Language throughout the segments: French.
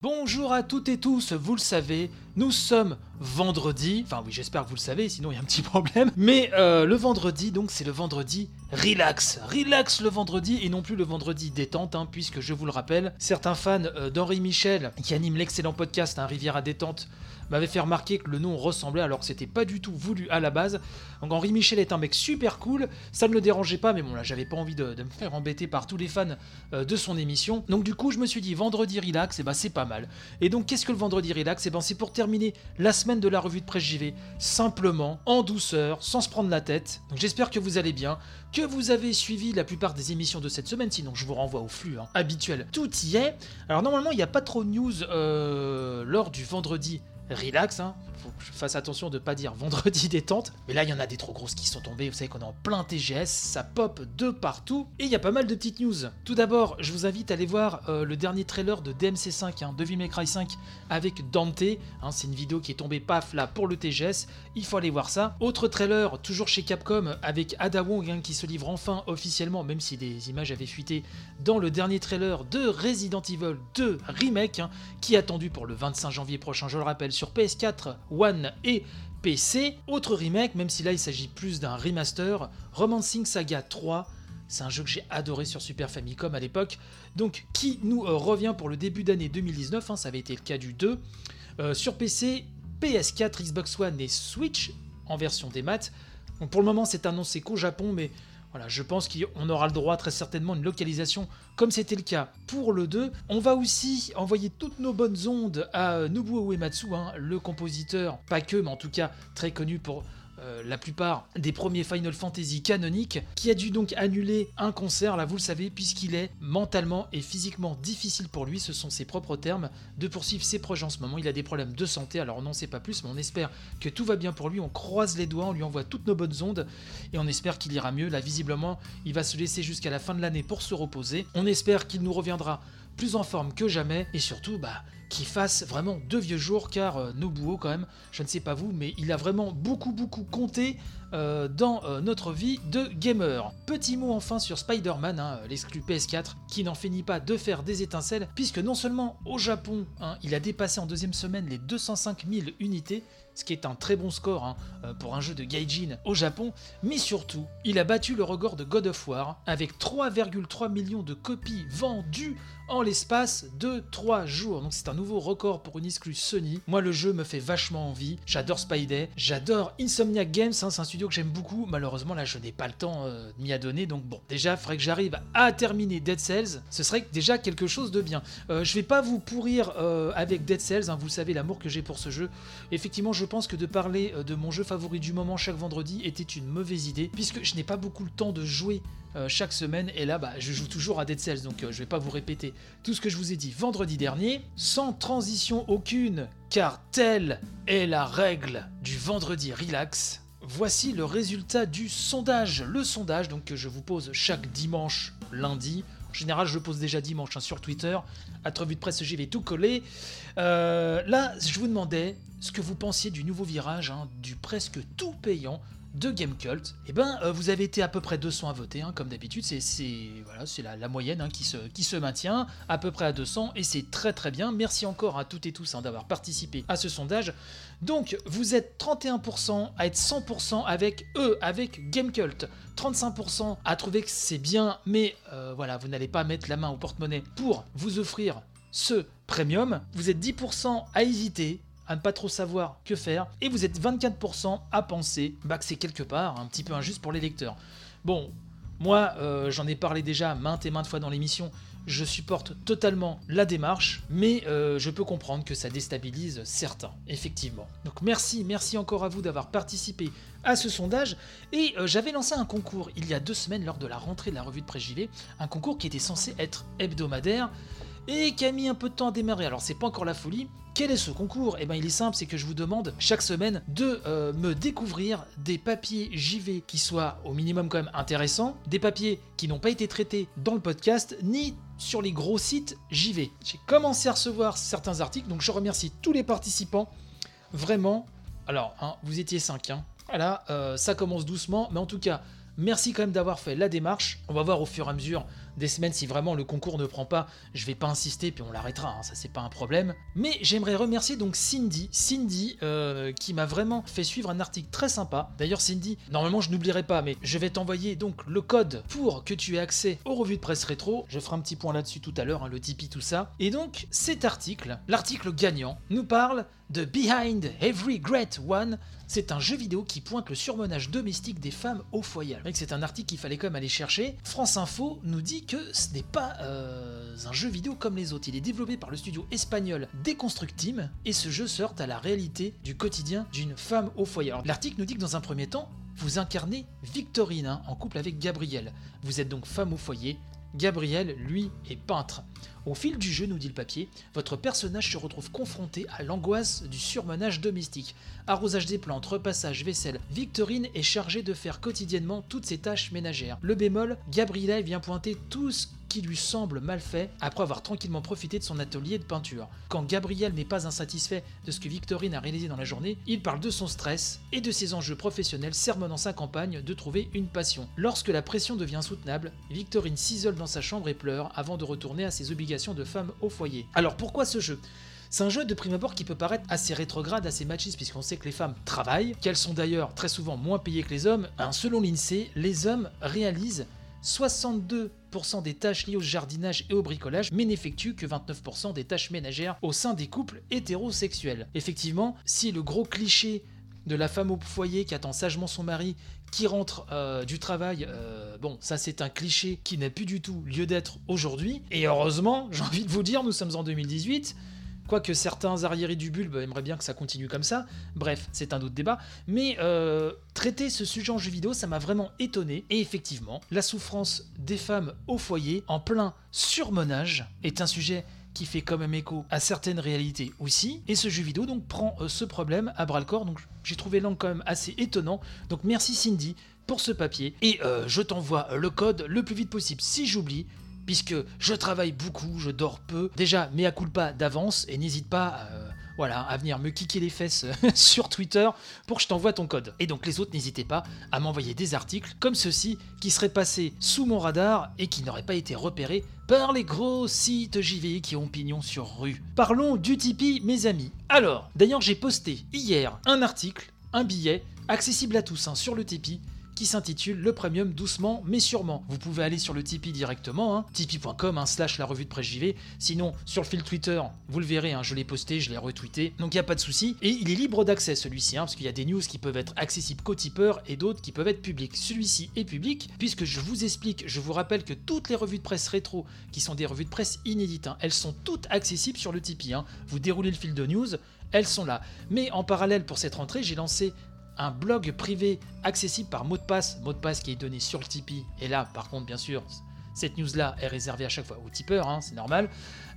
Bonjour à toutes et tous, vous le savez, nous sommes vendredi, enfin oui j'espère que vous le savez, sinon il y a un petit problème, mais euh, le vendredi donc c'est le vendredi relax, relax le vendredi et non plus le vendredi détente, hein, puisque je vous le rappelle, certains fans euh, d'Henri Michel qui anime l'excellent podcast hein, Rivière à détente m'avait fait remarquer que le nom ressemblait alors que c'était pas du tout voulu à la base. Donc Henri Michel est un mec super cool, ça ne le dérangeait pas, mais bon là j'avais pas envie de, me faire embêter par tous les fans euh, de son émission. Donc du coup je me suis dit vendredi relax, et eh ben, c'est pas mal. Et donc qu'est-ce que le vendredi relax? Et eh ben c'est pour terminer la semaine de la revue de presse JV, simplement, en douceur, sans se prendre la tête. Donc j'espère que vous allez bien, que vous avez suivi la plupart des émissions de cette semaine, sinon je vous renvoie au flux hein, habituel. Tout y est. Alors normalement il n'y a pas trop de news euh, lors du vendredi relax, hein. Faut que je fasse attention de pas dire vendredi détente. Mais là, il y en a des trop grosses qui sont tombées. Vous savez qu'on est en plein TGS, ça pop de partout. Et il y a pas mal de petites news. Tout d'abord, je vous invite à aller voir euh, le dernier trailer de DMC5, hein, Devil May Cry 5, avec Dante. Hein. c'est une vidéo qui est tombée paf là pour le TGS. Il faut aller voir ça. Autre trailer, toujours chez Capcom, avec Ada Wong hein, qui se livre enfin officiellement, même si des images avaient fuité, dans le dernier trailer de Resident Evil 2 Remake, qui est attendu pour le 25 janvier prochain, je le rappelle, sur PS4, One et PC. Autre remake, même si là il s'agit plus d'un remaster, Romancing Saga 3. C'est un jeu que j'ai adoré sur Super Famicom à l'époque, donc qui nous euh, revient pour le début d'année 2019, hein, ça avait été le cas du 2. Euh, sur PC, PS4, Xbox One et Switch en version des maths. pour le moment c'est annoncé qu'au Japon, mais voilà, je pense qu'on aura le droit très certainement une localisation comme c'était le cas pour le 2. On va aussi envoyer toutes nos bonnes ondes à Nobuo Uematsu, hein, le compositeur, pas que, mais en tout cas très connu pour euh, la plupart des premiers Final Fantasy canoniques, qui a dû donc annuler un concert, là vous le savez, puisqu'il est mentalement et physiquement difficile pour lui, ce sont ses propres termes, de poursuivre ses projets en ce moment. Il a des problèmes de santé, alors on n'en sait pas plus, mais on espère que tout va bien pour lui, on croise les doigts, on lui envoie toutes nos bonnes ondes, et on espère qu'il ira mieux. Là visiblement, il va se laisser jusqu'à la fin de l'année pour se reposer. On espère qu'il nous reviendra plus en forme que jamais, et surtout, bah, qu'il fasse vraiment deux vieux jours, car euh, Nobuo, quand même, je ne sais pas vous, mais il a vraiment beaucoup, beaucoup compté euh, dans euh, notre vie de gamer. Petit mot enfin sur Spider-Man, hein, l'exclu PS4, qui n'en finit pas de faire des étincelles, puisque non seulement au Japon, hein, il a dépassé en deuxième semaine les 205 000 unités, ce qui est un très bon score hein, pour un jeu de Gaijin au Japon, mais surtout, il a battu le record de God of War avec 3,3 millions de copies vendues en l'espace de 3 jours. Donc c'est un nouveau record pour une exclue Sony. Moi le jeu me fait vachement envie. J'adore Spidey, j'adore Insomniac Games, hein, c'est un que j'aime beaucoup. Malheureusement là je n'ai pas le temps euh, de m'y. Donc bon, déjà il faudrait que j'arrive à terminer Dead Cells. Ce serait déjà quelque chose de bien. Euh, je vais pas vous pourrir euh, avec Dead Cells, hein, vous savez l'amour que j'ai pour ce jeu. Effectivement je pense que de parler de mon jeu favori du moment chaque vendredi était une mauvaise idée, puisque je n'ai pas beaucoup le temps de jouer euh, chaque semaine. Et là, bah, je joue toujours à Dead Cells, donc euh, je vais pas vous répéter tout ce que je vous ai dit vendredi dernier, sans transition aucune, car telle est la règle du vendredi relax. Voici le résultat du sondage. Le sondage donc, que je vous pose chaque dimanche, lundi. En général, je le pose déjà dimanche hein, sur Twitter. À de Presse, j'y vais tout coller. Euh, là, je vous demandais ce que vous pensiez du nouveau virage, hein, du presque tout payant de Game Cult, eh ben, euh, vous avez été à peu près 200 à voter, hein, comme d'habitude, c'est voilà, la, la moyenne qui, se, maintient, à peu près à 200, et c'est très très bien. Merci encore à toutes et tous d'avoir participé à ce sondage. Donc, vous êtes 31% à être 100% avec eux, avec Game Cult, 35% à trouver que c'est bien, mais euh, voilà, vous n'allez pas mettre la main au porte-monnaie pour vous offrir ce premium. Vous êtes 10% à hésiter, à ne pas trop savoir que faire, et vous êtes 24% à penser bah, que c'est quelque part un petit peu injuste pour les lecteurs. Bon, moi euh, j'en ai parlé déjà maintes et maintes fois dans l'émission, je supporte totalement la démarche, mais euh, je peux comprendre que ça déstabilise certains, effectivement. Donc merci, merci encore à vous d'avoir participé à ce sondage, et euh, j'avais lancé un concours il y a deux semaines lors de la rentrée de la revue de presse un concours qui était censé être hebdomadaire, et qui a mis un peu de temps à démarrer. Alors c'est pas encore la folie. Quel est ce concours? Eh bien il est simple, c'est que je vous demande chaque semaine de euh, me découvrir des papiers JV qui soient au minimum quand même intéressants, des papiers qui n'ont pas été traités dans le podcast, ni sur les gros sites JV. J'ai commencé à recevoir certains articles, donc je remercie tous les participants. Vraiment. Alors, hein, vous étiez 5, hein. Voilà, euh, ça commence doucement, mais en tout cas, merci quand même d'avoir fait la démarche. On va voir au fur et à mesure des semaines si vraiment le concours ne prend pas. Je vais pas insister puis on l'arrêtera, hein, ça c'est pas un problème. Mais j'aimerais remercier donc Cindy, Cindy euh, qui m'a vraiment fait suivre un article très sympa. D'ailleurs Cindy, normalement je n'oublierai pas, mais je vais t'envoyer donc le code pour que tu aies accès aux revues de presse rétro. Je ferai un petit point là-dessus tout à l'heure, hein, le Tipeee, tout ça. Et donc cet article, l'article gagnant, nous parle de Behind Every Great One. C'est un jeu vidéo qui pointe le surmenage domestique des femmes au foyer. C'est un article qu'il fallait quand même aller chercher. France Info nous dit que ce n'est pas euh, un jeu vidéo comme les autres. Il est développé par le studio espagnol Deconstructim et ce jeu heurte à la réalité du quotidien d'une femme au foyer. L'article nous dit que dans un premier temps, vous incarnez Victorine hein, en couple avec Gabriel. Vous êtes donc femme au foyer. Gabriel, lui, est peintre. Au fil du jeu, nous dit le papier, votre personnage se retrouve confronté à l'angoisse du surmenage domestique. Arrosage des plantes, repassage, vaisselle. Victorine est chargée de faire quotidiennement toutes ces tâches ménagères. Le bémol, Gabriel vient pointer tout ce qui lui semble mal fait après avoir tranquillement profité de son atelier de peinture. Quand Gabriel n'est pas insatisfait de ce que Victorine a réalisé dans la journée, il parle de son stress et de ses enjeux professionnels sermonnant sa campagne de trouver une passion. Lorsque la pression devient soutenable, Victorine s'isole dans sa chambre et pleure avant de retourner à ses obligations de femme au foyer. Alors pourquoi ce jeu? C'est un jeu de prime abord qui peut paraître assez rétrograde, assez machiste, puisqu'on sait que les femmes travaillent, qu'elles sont d'ailleurs très souvent moins payées que les hommes. Hein, selon l'INSEE, les hommes réalisent 62% des tâches liées au jardinage et au bricolage, mais n'effectuent que 29% des tâches ménagères au sein des couples hétérosexuels. Effectivement, si le gros cliché de la femme au foyer qui attend sagement son mari, qui rentre euh, du travail, euh, bon, ça c'est un cliché qui n'a plus du tout lieu d'être aujourd'hui. Et heureusement, j'ai envie de vous dire, nous sommes en 2018. Quoique certains arriérés du bulbe aimeraient bien que ça continue comme ça. Bref, c'est un autre débat. Mais euh, traiter ce sujet en jeu vidéo, ça m'a vraiment étonné. Et effectivement, la souffrance des femmes au foyer, en plein surmenage, est un sujet qui fait quand même écho à certaines réalités aussi. Et ce jeu vidéo donc prend euh, ce problème à bras le corps. Donc j'ai trouvé l'angle quand même assez étonnant. Donc merci Cindy pour ce papier. Et euh, je t'envoie le code le plus vite possible si j'oublie puisque je travaille beaucoup, je dors peu. Déjà, mea culpa d'avance et n'hésite pas euh, voilà, à venir me kicker les fesses sur Twitter pour que je t'envoie ton code. Et donc les autres, n'hésitez pas à m'envoyer des articles comme ceux-ci qui seraient passés sous mon radar et qui n'auraient pas été repérés par les gros sites JV qui ont pignon sur rue. Parlons du Tipeee, mes amis. Alors, d'ailleurs, j'ai posté hier un article, un billet, accessible à tous hein, sur le Tipeee qui s'intitule Le Premium doucement mais sûrement. Vous pouvez aller sur le Tipeee directement, hein, tipeee.com, hein, slash la revue de presse JV. Sinon, sur le fil Twitter, vous le verrez, hein, je l'ai posté, je l'ai retweeté, donc il n'y a pas de souci. Et il est libre d'accès celui-ci, parce qu'il y a des news qui peuvent être accessibles qu'aux tipeurs et d'autres qui peuvent être publics. Celui-ci est public, puisque je vous explique, je vous rappelle que toutes les revues de presse rétro, qui sont des revues de presse inédites, elles sont toutes accessibles sur le Tipeee. Vous déroulez le fil de news, elles sont là. Mais en parallèle, pour cette rentrée, j'ai lancé un blog privé accessible par mot de passe, mot de passe qui est donné sur le Tipeee. Et là, par contre, bien sûr, cette news-là est réservée à chaque fois aux tipeurs, hein, c'est normal.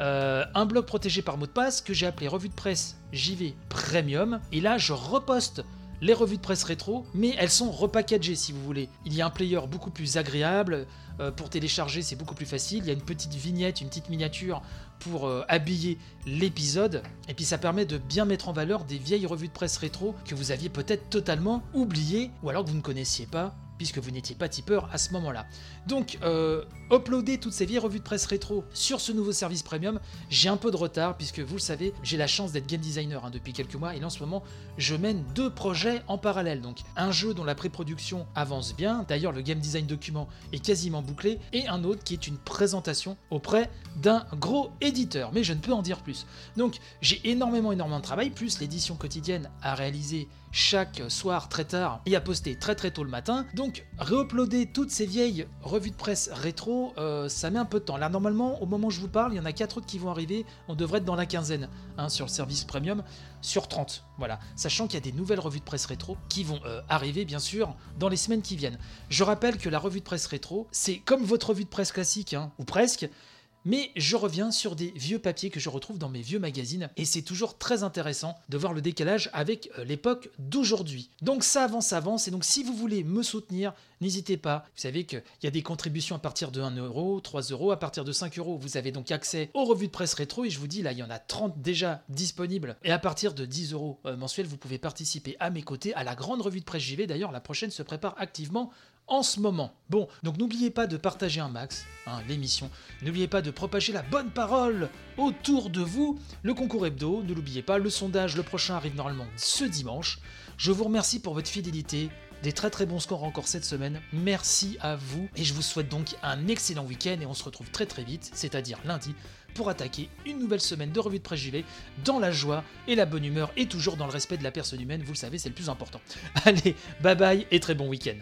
Euh, un blog protégé par mot de passe que j'ai appelé revue de presse JV Premium. Et là, je reposte les revues de presse rétro, mais elles sont repackagées si vous voulez. Il y a un player beaucoup plus agréable, euh, pour télécharger c'est beaucoup plus facile, il y a une petite vignette, une petite miniature pour euh, habiller l'épisode, et puis ça permet de bien mettre en valeur des vieilles revues de presse rétro que vous aviez peut-être totalement oubliées, ou alors que vous ne connaissiez pas, puisque vous n'étiez pas tipeur à ce moment-là. Donc, euh, uploader toutes ces vieilles revues de presse rétro sur ce nouveau service premium, j'ai un peu de retard, puisque vous le savez, j'ai la chance d'être game designer hein, depuis quelques mois, et là en ce moment, je mène deux projets en parallèle. Donc, un jeu dont la pré-production avance bien, d'ailleurs le game design document est quasiment bouclé, et un autre qui est une présentation auprès d'un gros éditeur, mais je ne peux en dire plus. Donc, j'ai énormément, énormément de travail, plus l'édition quotidienne à réaliser chaque soir très tard et à poster très très tôt le matin. Donc réuploader toutes ces vieilles revues de presse rétro, euh, ça met un peu de temps. Là normalement, au moment où je vous parle, il y en a 4 autres qui vont arriver. On devrait être dans la quinzaine hein, sur le service premium, sur 30. Voilà, sachant qu'il y a des nouvelles revues de presse rétro qui vont euh, arriver bien sûr dans les semaines qui viennent. Je rappelle que la revue de presse rétro, c'est comme votre revue de presse classique, hein, ou presque, mais je reviens sur des vieux papiers que je retrouve dans mes vieux magazines et c'est toujours très intéressant de voir le décalage avec euh, l'époque d'aujourd'hui. Donc ça avance, avance et donc si vous voulez me soutenir, n'hésitez pas. Vous savez qu'il y a des contributions à partir de 1 euro, 3 euros, à partir de 5 euros. Vous avez donc accès aux revues de presse rétro et je vous dis là, il y en a 30 déjà disponibles. Et à partir de 10 euros euh, mensuels, vous pouvez participer à mes côtés à la grande revue de presse JV. D'ailleurs, la prochaine se prépare activement en ce moment. Bon, donc n'oubliez pas de partager un max hein, l'émission. N'oubliez pas de propager la bonne parole autour de vous. Le concours hebdo, ne l'oubliez pas. Le sondage, le prochain arrive normalement ce dimanche. Je vous remercie pour votre fidélité. Des très très bons scores encore cette semaine. Merci à vous. Et je vous souhaite donc un excellent week-end. Et on se retrouve très très vite, c'est-à-dire lundi, pour attaquer une nouvelle semaine de revue de presse dans la joie et la bonne humeur et toujours dans le respect de la personne humaine. Vous le savez, c'est le plus important. Allez, bye bye et très bon week-end.